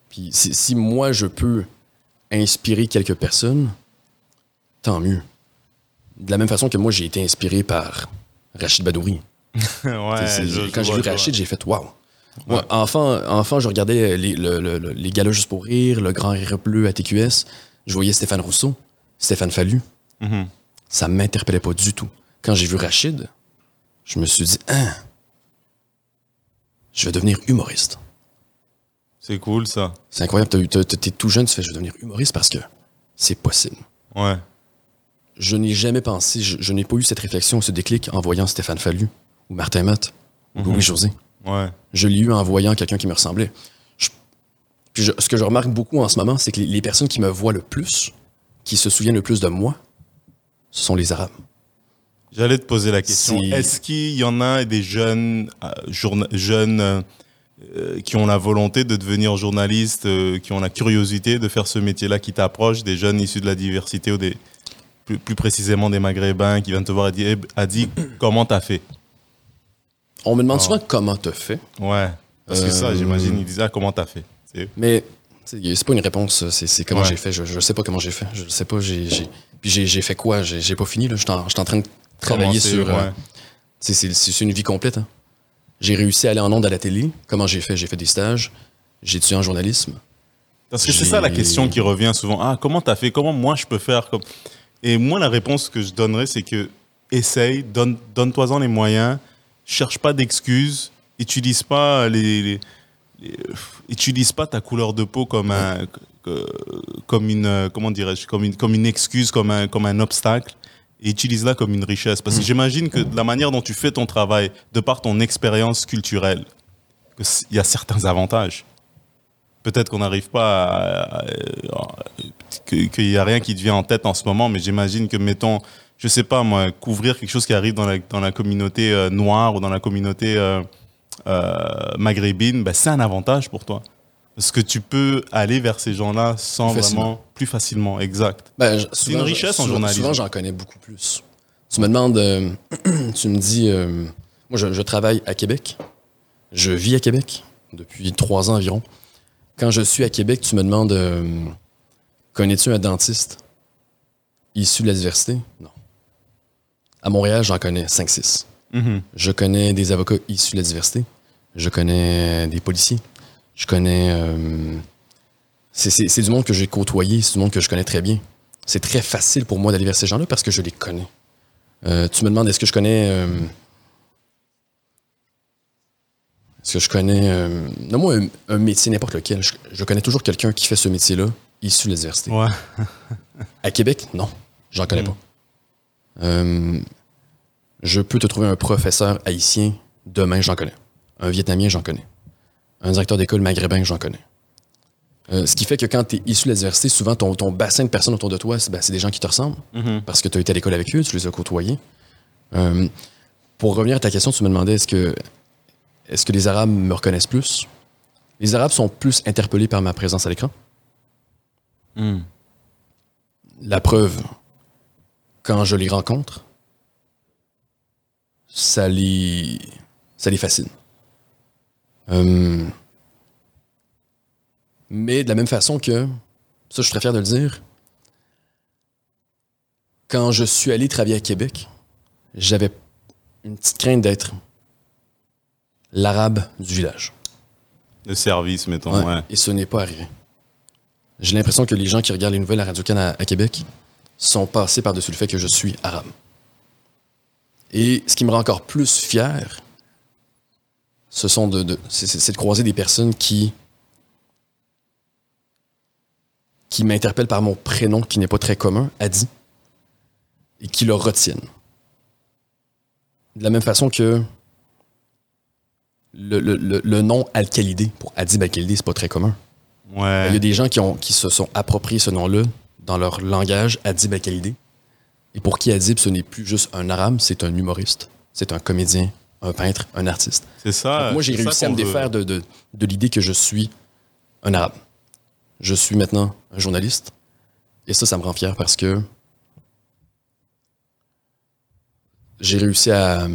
Puis si, si moi, je peux inspirer quelques personnes, tant mieux. De la même façon que moi, j'ai été inspiré par Rachid Badouri. ouais. Quand j'ai vu. Rachid, j'ai fait waouh. Moi, enfant, enfant, je regardais les, le- le- le- les galas juste pour rire, le grand rire bleu à TQS. Je voyais Stéphane Rousseau, Stéphane Fallu. Mhm. Ça m'interpellait pas du tout. Quand j'ai vu Rachid, je me suis dit, hein, je vais devenir humoriste. C'est cool ça. C'est incroyable, t'es tout jeune, tu fais, je vais devenir humoriste parce que c'est possible. Ouais. Je n'ai jamais pensé, je, je n'ai pas eu cette réflexion, ce déclic en voyant Stéphane Fallu, ou Martin Matt, ou Louis-José. Ouais. Je l'ai eu en voyant quelqu'un qui me ressemblait. Je- puis je- ce que je remarque beaucoup en ce moment, c'est que les, les personnes qui me voient le plus, qui se souviennent le plus de moi, ce sont les Arabes. J'allais te poser la question. Est-ce qu'il y en a des jeunes, euh, journa- jeunes euh, qui ont la volonté de devenir journalistes, euh, qui ont la curiosité de faire ce métier-là, qui t'approchent, des jeunes issus de la diversité ou des plus, plus précisément des Maghrébins qui viennent te voir et dire, Eh, Adi, comment t'as fait? On me demande Oh. souvent comment te fait, Ouais. Parce que ça, j'imagine, ils disaient ah, comment t'as fait? Mais c'est pas une réponse, c'est comment Ouais. j'ai fait. Je, je sais pas comment j'ai fait. Je sais pas, j'ai. j'ai- Puis j'ai j'ai fait quoi J'ai pas fini, là. Je suis en, en train de travailler sur. euh, ouais. c'est une vie complète. hein. J'ai réussi à aller en onde à la télé. Comment j'ai fait? J'ai fait des stages. J'ai étudié en journalisme. Parce que c'est ça la question qui revient souvent. Ah, comment t'as fait? Comment moi je peux faire comme... Et moi, la réponse que je donnerais, c'est que essaye, donne, donne-toi-en les moyens, cherche pas d'excuses, utilise pas les, les- les- utilise pas ta couleur de peau comme un, comme une, euh, comment dirais-je, comme une, comme une excuse, comme un, comme un obstacle. Et utilise-la comme une richesse. Parce que j'imagine que la manière dont tu fais ton travail, de par ton expérience culturelle, il y a certains avantages peut-être qu'on n'arrive pas à, à- à- que- qu'il n'y a rien qui te vient en tête en ce moment, mais j'imagine que, mettons, je sais pas moi, couvrir quelque chose qui arrive dans la, dans la communauté euh, noire ou dans la communauté euh, euh, maghrébine, ben, c'est un avantage pour toi. Parce que tu peux aller vers ces gens-là sans Plus vraiment plus facilement, exact. Ben, C'est une richesse en journalisme. Souvent, j'en connais beaucoup plus. Tu me demandes, euh, tu me dis, euh, moi, je, je travaille à Québec. Je vis à Québec depuis trois ans environ. Quand je suis à Québec, tu me demandes, euh, connais-tu un dentiste issu de la diversité? Non. À Montréal, j'en connais 5-6. Mhm. Je connais des avocats issus de la diversité. Je connais des policiers. Je connais. euh, c'est- du monde que j'ai côtoyé, c'est du monde que je connais très bien. C'est très facile pour moi d'aller vers ces gens-là parce que je les connais. Euh, tu me demandes est-ce que je connais. euh, est-ce que je connais. euh, Donne-moi un, un métier, n'importe lequel. Je, je connais toujours quelqu'un qui fait ce métier-là, issu de la diversité. Ouais. À Québec, non. J'en connais Mm. pas. Je peux te trouver un professeur haïtien demain, j'en connais. Un Vietnamien, j'en connais. Un directeur d'école maghrébin, j'en connais. Euh, ce qui fait que quand tu es issu de la diversité, souvent ton, ton bassin de personnes autour de toi, c'est ben, des gens qui te ressemblent Mhm. parce que tu as été à l'école avec eux, tu les as côtoyés. Euh, pour revenir à ta question, tu me demandais est-ce que, que les Arabes me reconnaissent plus? Les Arabes sont plus interpellés par ma présence à l'écran. Mhm. La preuve, quand je les rencontre, ça les, ça les fascine. Euh, mais de la même façon que, ça je suis très fier de le dire, quand je suis allé travailler à Québec, j'avais une petite crainte d'être l'arabe du village. Le service, mettons, Ouais. ouais. Et ce n'est pas arrivé. J'ai l'impression que les gens qui regardent les nouvelles à Radio-Can à, à Québec sont passés par-dessus le fait que je suis arabe. Et ce qui me rend encore plus fier, ce sont de, de- c'est, de croiser des personnes qui qui m'interpellent par mon prénom qui n'est pas très commun, Adi, et qui le retiennent. De la même façon que le, le- le- le nom Al-Khalidé, pour Adib Al-Khalidé, c'est pas très commun. Ouais. Il y a des gens qui, ont, qui se sont appropriés ce nom-là dans leur langage, Adib Al-Khalidé. Et pour qui Adib, ce n'est plus juste un arabe, c'est un humoriste, c'est un comédien, un peintre, un artiste. C'est ça. Donc moi, j'ai réussi à me défaire de, de- de l'idée que je suis un arabe. Je suis maintenant un journaliste. Et ça, ça me rend fier parce que j'ai réussi à,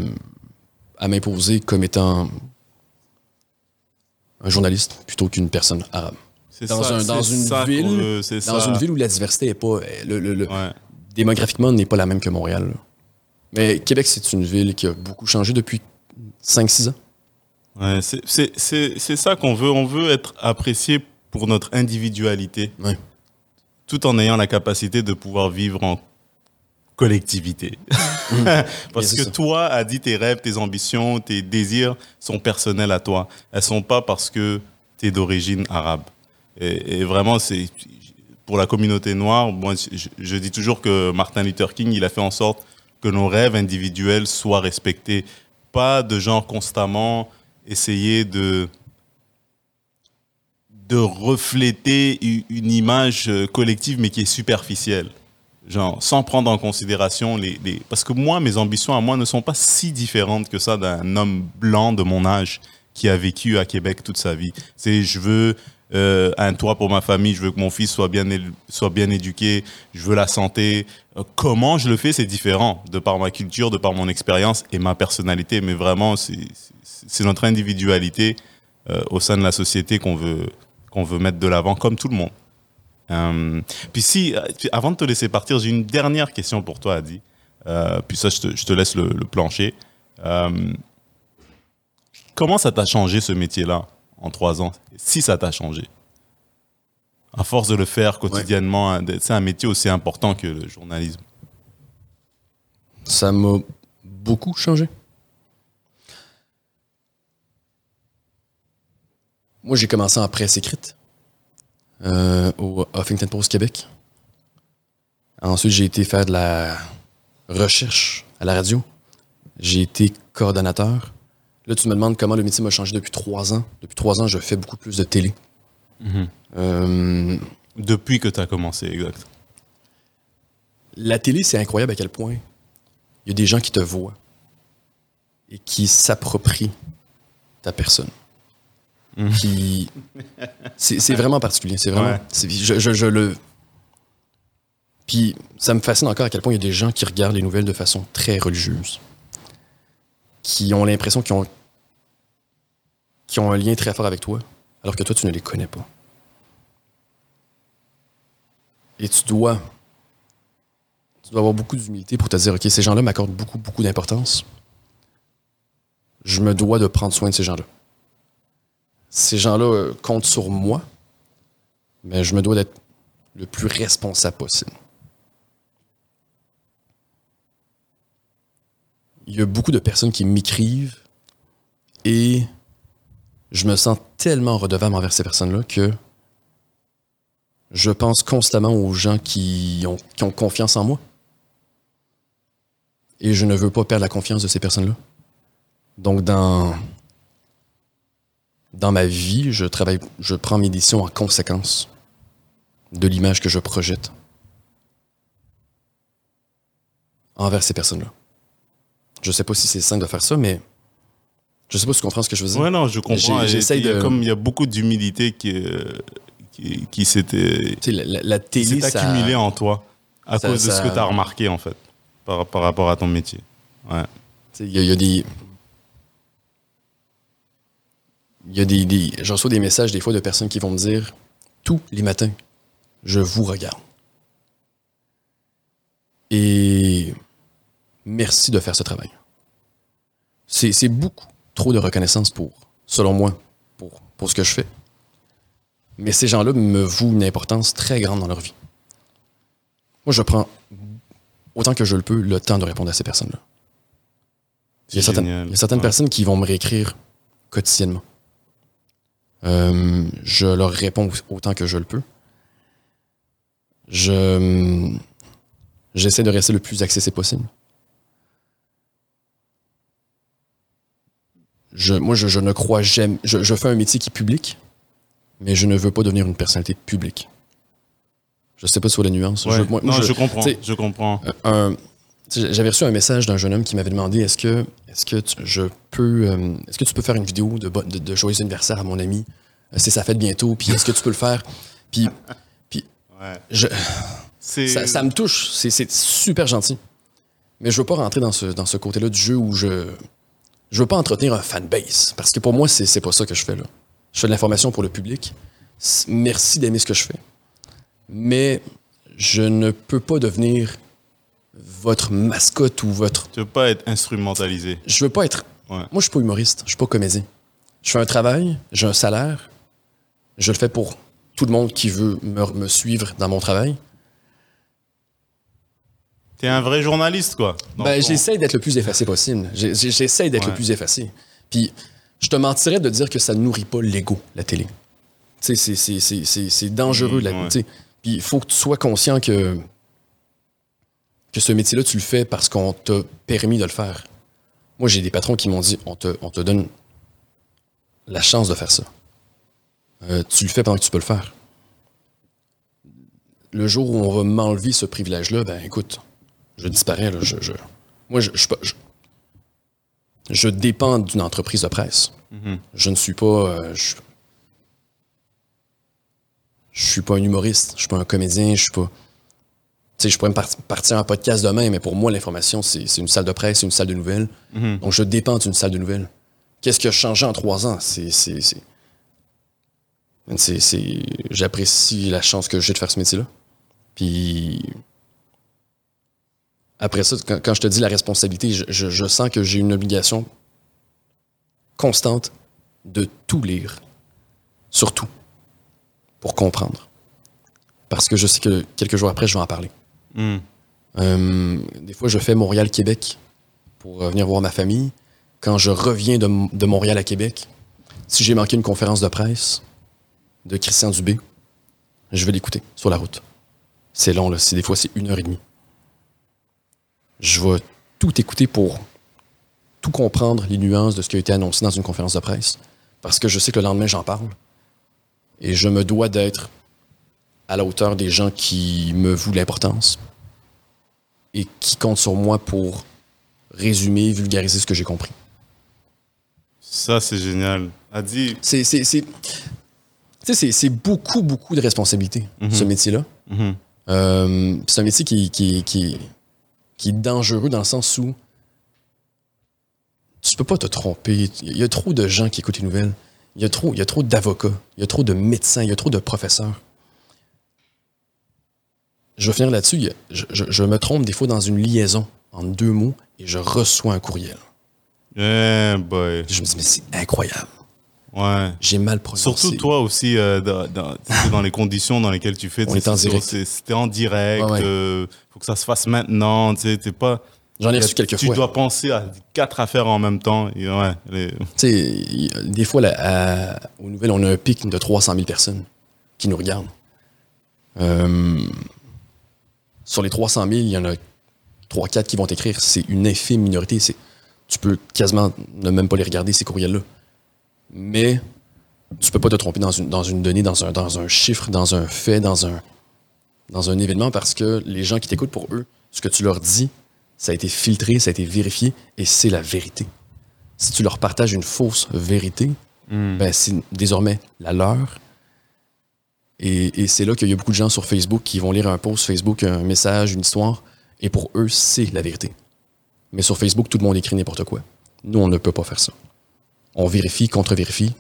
à m'imposer comme étant un journaliste plutôt qu'une personne arabe. C'est dans ça, un- dans une ça ville- Dans ça. une ville où la diversité est pas. Le, le- le- Ouais. démographiquement, n'est pas la même que Montréal. là. Mais Québec, c'est une ville qui a beaucoup changé depuis 5-6 ans. Ouais, c'est- ça qu'on veut. On veut être apprécié pour notre individualité, Ouais. tout en ayant la capacité de pouvoir vivre en collectivité. Parce c'est que ça. toi, a dit tes rêves, tes ambitions, tes désirs sont personnels à toi. Elles sont pas parce que tu es d'origine arabe. Et, et vraiment, c'est pour la communauté noire. Moi, je, je dis toujours que Martin Luther King, il a fait en sorte que nos rêves individuels soient respectés. Pas de gens constamment essayer de de refléter une image euh, collective mais qui est superficielle. Genre, sans prendre en considération les, les- Parce que moi, mes ambitions à moi ne sont pas si différentes que ça d'un homme blanc de mon âge qui a vécu à Québec toute sa vie. C'est je veux euh, un toit pour ma famille, je veux que mon fils soit bien, soit bien éduqué, je veux la santé. Euh, comment je le fais, c'est différent, de par ma culture, de par mon expérience et ma personnalité. Mais vraiment, c'est notre individualité euh, au sein de la société qu'on veut, qu'on veut mettre de l'avant, comme tout le monde. Puis si, avant de te laisser partir, j'ai une dernière question pour toi, Adi. Puis ça, je te, je te laisse le, plancher. Comment ça t'a changé ce métier-là? En trois ans Si ça t'a changé À force de le faire quotidiennement, hein, c'est un métier aussi important que le journalisme. Ça m'a beaucoup changé. Moi, j'ai commencé en presse écrite euh, au Huffington Post Québec. Ensuite, j'ai été faire de la recherche à la radio. J'ai été coordonnateur. Là, tu me demandes comment le métier m'a changé depuis trois ans. Depuis trois ans, je fais beaucoup plus de télé. Euh, Depuis que tu as commencé, exact. La télé, c'est incroyable à quel point il y a des gens qui te voient et qui s'approprient ta personne. qui. C'est vraiment particulier. C'est vraiment. Ouais. c'est- Je, je- je le. Puis ça me fascine encore à quel point il y a des gens qui regardent les nouvelles de façon très religieuse. Qui ont l'impression qu'ils ont. Qui ont un lien très fort avec toi, alors que toi, tu ne les connais pas. Et tu dois. Tu dois avoir beaucoup d'humilité pour te dire, OK, ces gens-là m'accordent beaucoup, beaucoup d'importance. Je me dois de prendre soin de ces gens-là. Ces gens-là euh, comptent sur moi, mais je me dois d'être le plus responsable possible. Il y a beaucoup de personnes qui m'écrivent et je me sens tellement redevable envers ces personnes-là que je pense constamment aux gens qui ont, confiance en moi. Et je ne veux pas perdre la confiance de ces personnes-là. Donc, dans, dans ma vie, je travaille, je prends mes décisions en conséquence de l'image que je projette envers ces personnes-là. Je sais pas si c'est simple de faire ça, mais je sais pas si tu comprends ce que je veux dire. Ouais, non, je comprends. J'essaye de- Comme il y a beaucoup d'humilité qui, euh, qui, qui s'était la, la- télé, s'est ça... accumulée en toi à ça- cause de ce que tu as remarqué, en fait, par, par rapport à ton métier. Ouais. Il y, a- il y a des. Il y a des, des. Je reçois des messages des fois de personnes qui vont me dire tous les matins, je vous regarde. Et merci de faire ce travail. C'est beaucoup trop de reconnaissance pour, selon moi, pour, pour ce que je fais. Mais ces gens-là me vouent une importance très grande dans leur vie. Moi, je prends autant que je le peux le temps de répondre à ces personnes-là. Il y a certaines, génial. il y a certaines Ouais. personnes qui vont me réécrire quotidiennement. Euh, je leur réponds autant que je le peux. Je j'essaie de rester le plus accessible possible. Je, moi, je, je ne crois jamais. Je, je fais un métier qui est public, mais je ne veux pas devenir une personnalité publique. Je sais pas sur les nuances. Ouais. Je- moi- non, je, comprends. Je comprends. sais, j'avais reçu un message d'un jeune homme qui m'avait demandé est-ce que est-ce que tu, je peux euh, est-ce que tu peux faire une vidéo de, de, de joyeux anniversaire à mon ami? Euh, c'est sa fête bientôt puis est-ce que tu peux le faire? Puis puis Ouais. je, ça, ça me touche c'est, c'est super gentil mais je veux pas rentrer dans ce dans ce côté-là du jeu où je je veux pas entretenir un fanbase parce que pour moi c'est c'est pas ça que je fais là je fais de l'information pour le public merci d'aimer ce que je fais mais je ne peux pas devenir votre mascotte ou votre. Tu veux pas être instrumentalisé. Je veux pas être. Ouais. Moi, je suis pas humoriste, je suis pas comédien. Je fais un travail, j'ai un salaire, je le fais pour tout le monde qui veut me, me suivre dans mon travail. T'es un vrai journaliste, quoi. Ben, ton- j'essaie d'être le plus effacé possible. J'essaie d'être Ouais. le plus effacé. Puis, je te mentirais de dire que ça nourrit pas l'ego, la télé. Tu sais, c'est- dangereux. Mm, la- ouais. Puis, il faut que tu sois conscient que, que ce métier-là, tu le fais parce qu'on t'a permis de le faire. Moi, j'ai des patrons qui m'ont dit on te, on te donne la chance de faire ça. Euh, tu le fais pendant que tu peux le faire. Le jour où on va m'enlever ce privilège-là, ben écoute, je disparais. Là, je, je- moi, je, je, dépends d'une entreprise de presse. Mhm. Je ne suis pas. euh, je, je suis pas un humoriste, je suis pas un comédien, je suis pas. Tu sais, je pourrais me par- partir en podcast demain, mais pour moi, l'information, c'est une salle de presse, c'est une salle de nouvelles. Mhm. Donc, je dépends d'une salle de nouvelles. Qu'est-ce qui a changé en trois ans? C'est- J'apprécie la chance que j'ai de faire ce métier-là. Puis. Après ça, quand, quand je te dis la responsabilité, je, je- je sens que j'ai une obligation constante de tout lire. Surtout. Pour comprendre. Parce que je sais que quelques jours après, je vais en parler. Mhm. Euh, des fois, je fais Montréal-Québec pour euh, venir voir ma famille. Quand je reviens de, de Montréal à Québec, si j'ai manqué une conférence de presse de Christian Dubé, je vais l'écouter sur la route. C'est long, là. Des fois, c'est une heure et demie. Je vais tout écouter pour tout comprendre les nuances de ce qui a été annoncé dans une conférence de presse. Parce que je sais que le lendemain, j'en parle. Et je me dois d'être à la hauteur des gens qui me vouent l'importance et qui comptent sur moi pour résumer, vulgariser ce que j'ai compris. Ça, c'est génial. Adi, C'est, c'est, c'est, tu sais, c'est, c'est beaucoup, beaucoup de responsabilités, ce métier-là. mhm. Euh, c'est un métier qui, qui, qui, qui est dangereux dans le sens où tu peux pas te tromper. Il y a trop de gens qui écoutent les nouvelles. Il y a trop, il y a trop d'avocats. Il y a trop de médecins. Il y a trop de professeurs. Je vais finir là-dessus. Je, je- je me trompe des fois dans une liaison en deux mots et je reçois un courriel. Eh boy. Je me dis, mais c'est incroyable. Ouais. J'ai mal prononcé. Surtout toi aussi, euh, dans, dans- tu sais, dans les conditions dans lesquelles tu fais. Tu est en direct. C'était en direct. Ouais, ouais. euh, faut que ça se fasse maintenant. Tu sais, t'es pas. J'en ai reçu quelques tu fois. dois penser à quatre affaires en même temps. Et ouais, les- Tu sais, des fois, là, à- aux nouvelles, on a un pic de 300 000 personnes qui nous regardent. Euh, sur les 300 000, il y en a 3-4 qui vont t'écrire. C'est une infime minorité. Tu peux quasiment ne même pas les regarder, ces courriels-là. Mais tu peux pas te tromper dans une, dans une donnée, dans un, dans un chiffre, dans un fait, dans un, dans un événement, parce que les gens qui t'écoutent, pour eux, ce que tu leur dis, ça a été filtré, ça a été vérifié, et c'est la vérité si tu leur partages une fausse vérité, ben c'est désormais la leur. Et, et c'est là qu'il y a beaucoup de gens sur Facebook qui vont lire un post Facebook, un message, une histoire, et pour eux, c'est la vérité. Mais sur Facebook, tout le monde écrit n'importe quoi. Nous, on ne peut pas faire ça. On vérifie, contre-vérifie.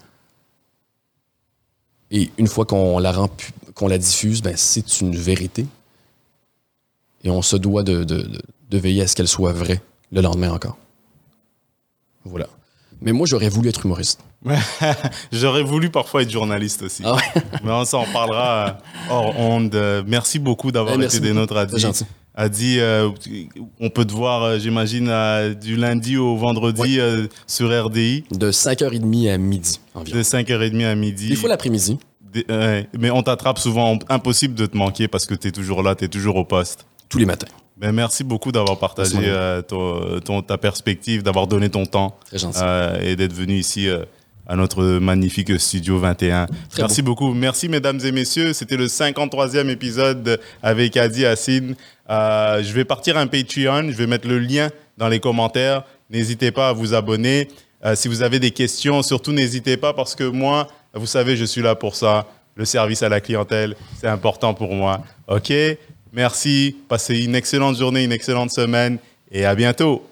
Et une fois qu'on la, rend qu'on la diffuse, ben, c'est une vérité. Et on se doit de, de- de- de veiller à ce qu'elle soit vraie le lendemain encore. Voilà. Mais moi, j'aurais voulu être humoriste. J'aurais voulu parfois être journaliste aussi. Ah ouais? Mais on s'en parlera hors onde. Merci beaucoup d'avoir Eh, été des nôtres. C'est gentil. Adi, euh, on peut te voir, euh, j'imagine, du lundi au vendredi euh, sur RDI, De 5h30 à midi environ. de 5h30 à midi. Des fois l'après-midi. Mais on t'attrape souvent, impossible de te manquer parce que tu es toujours là, tu es toujours au poste. tous les matins. Ben, merci beaucoup d'avoir partagé ton, ton- ta perspective, d'avoir donné ton temps et d'être venu ici à notre magnifique studio 21. Très merci beaucoup. Merci mesdames et messieurs. C'était le 53e épisode avec Adi Hassine. Euh, je vais partir un Patreon. Je vais mettre le lien dans les commentaires. N'hésitez pas à vous abonner. Euh, si vous avez des questions, surtout n'hésitez pas parce que moi, vous savez, je suis là pour ça. Le service à la clientèle, c'est important pour moi. OK? Merci. Passez une excellente journée, une excellente semaine et à bientôt.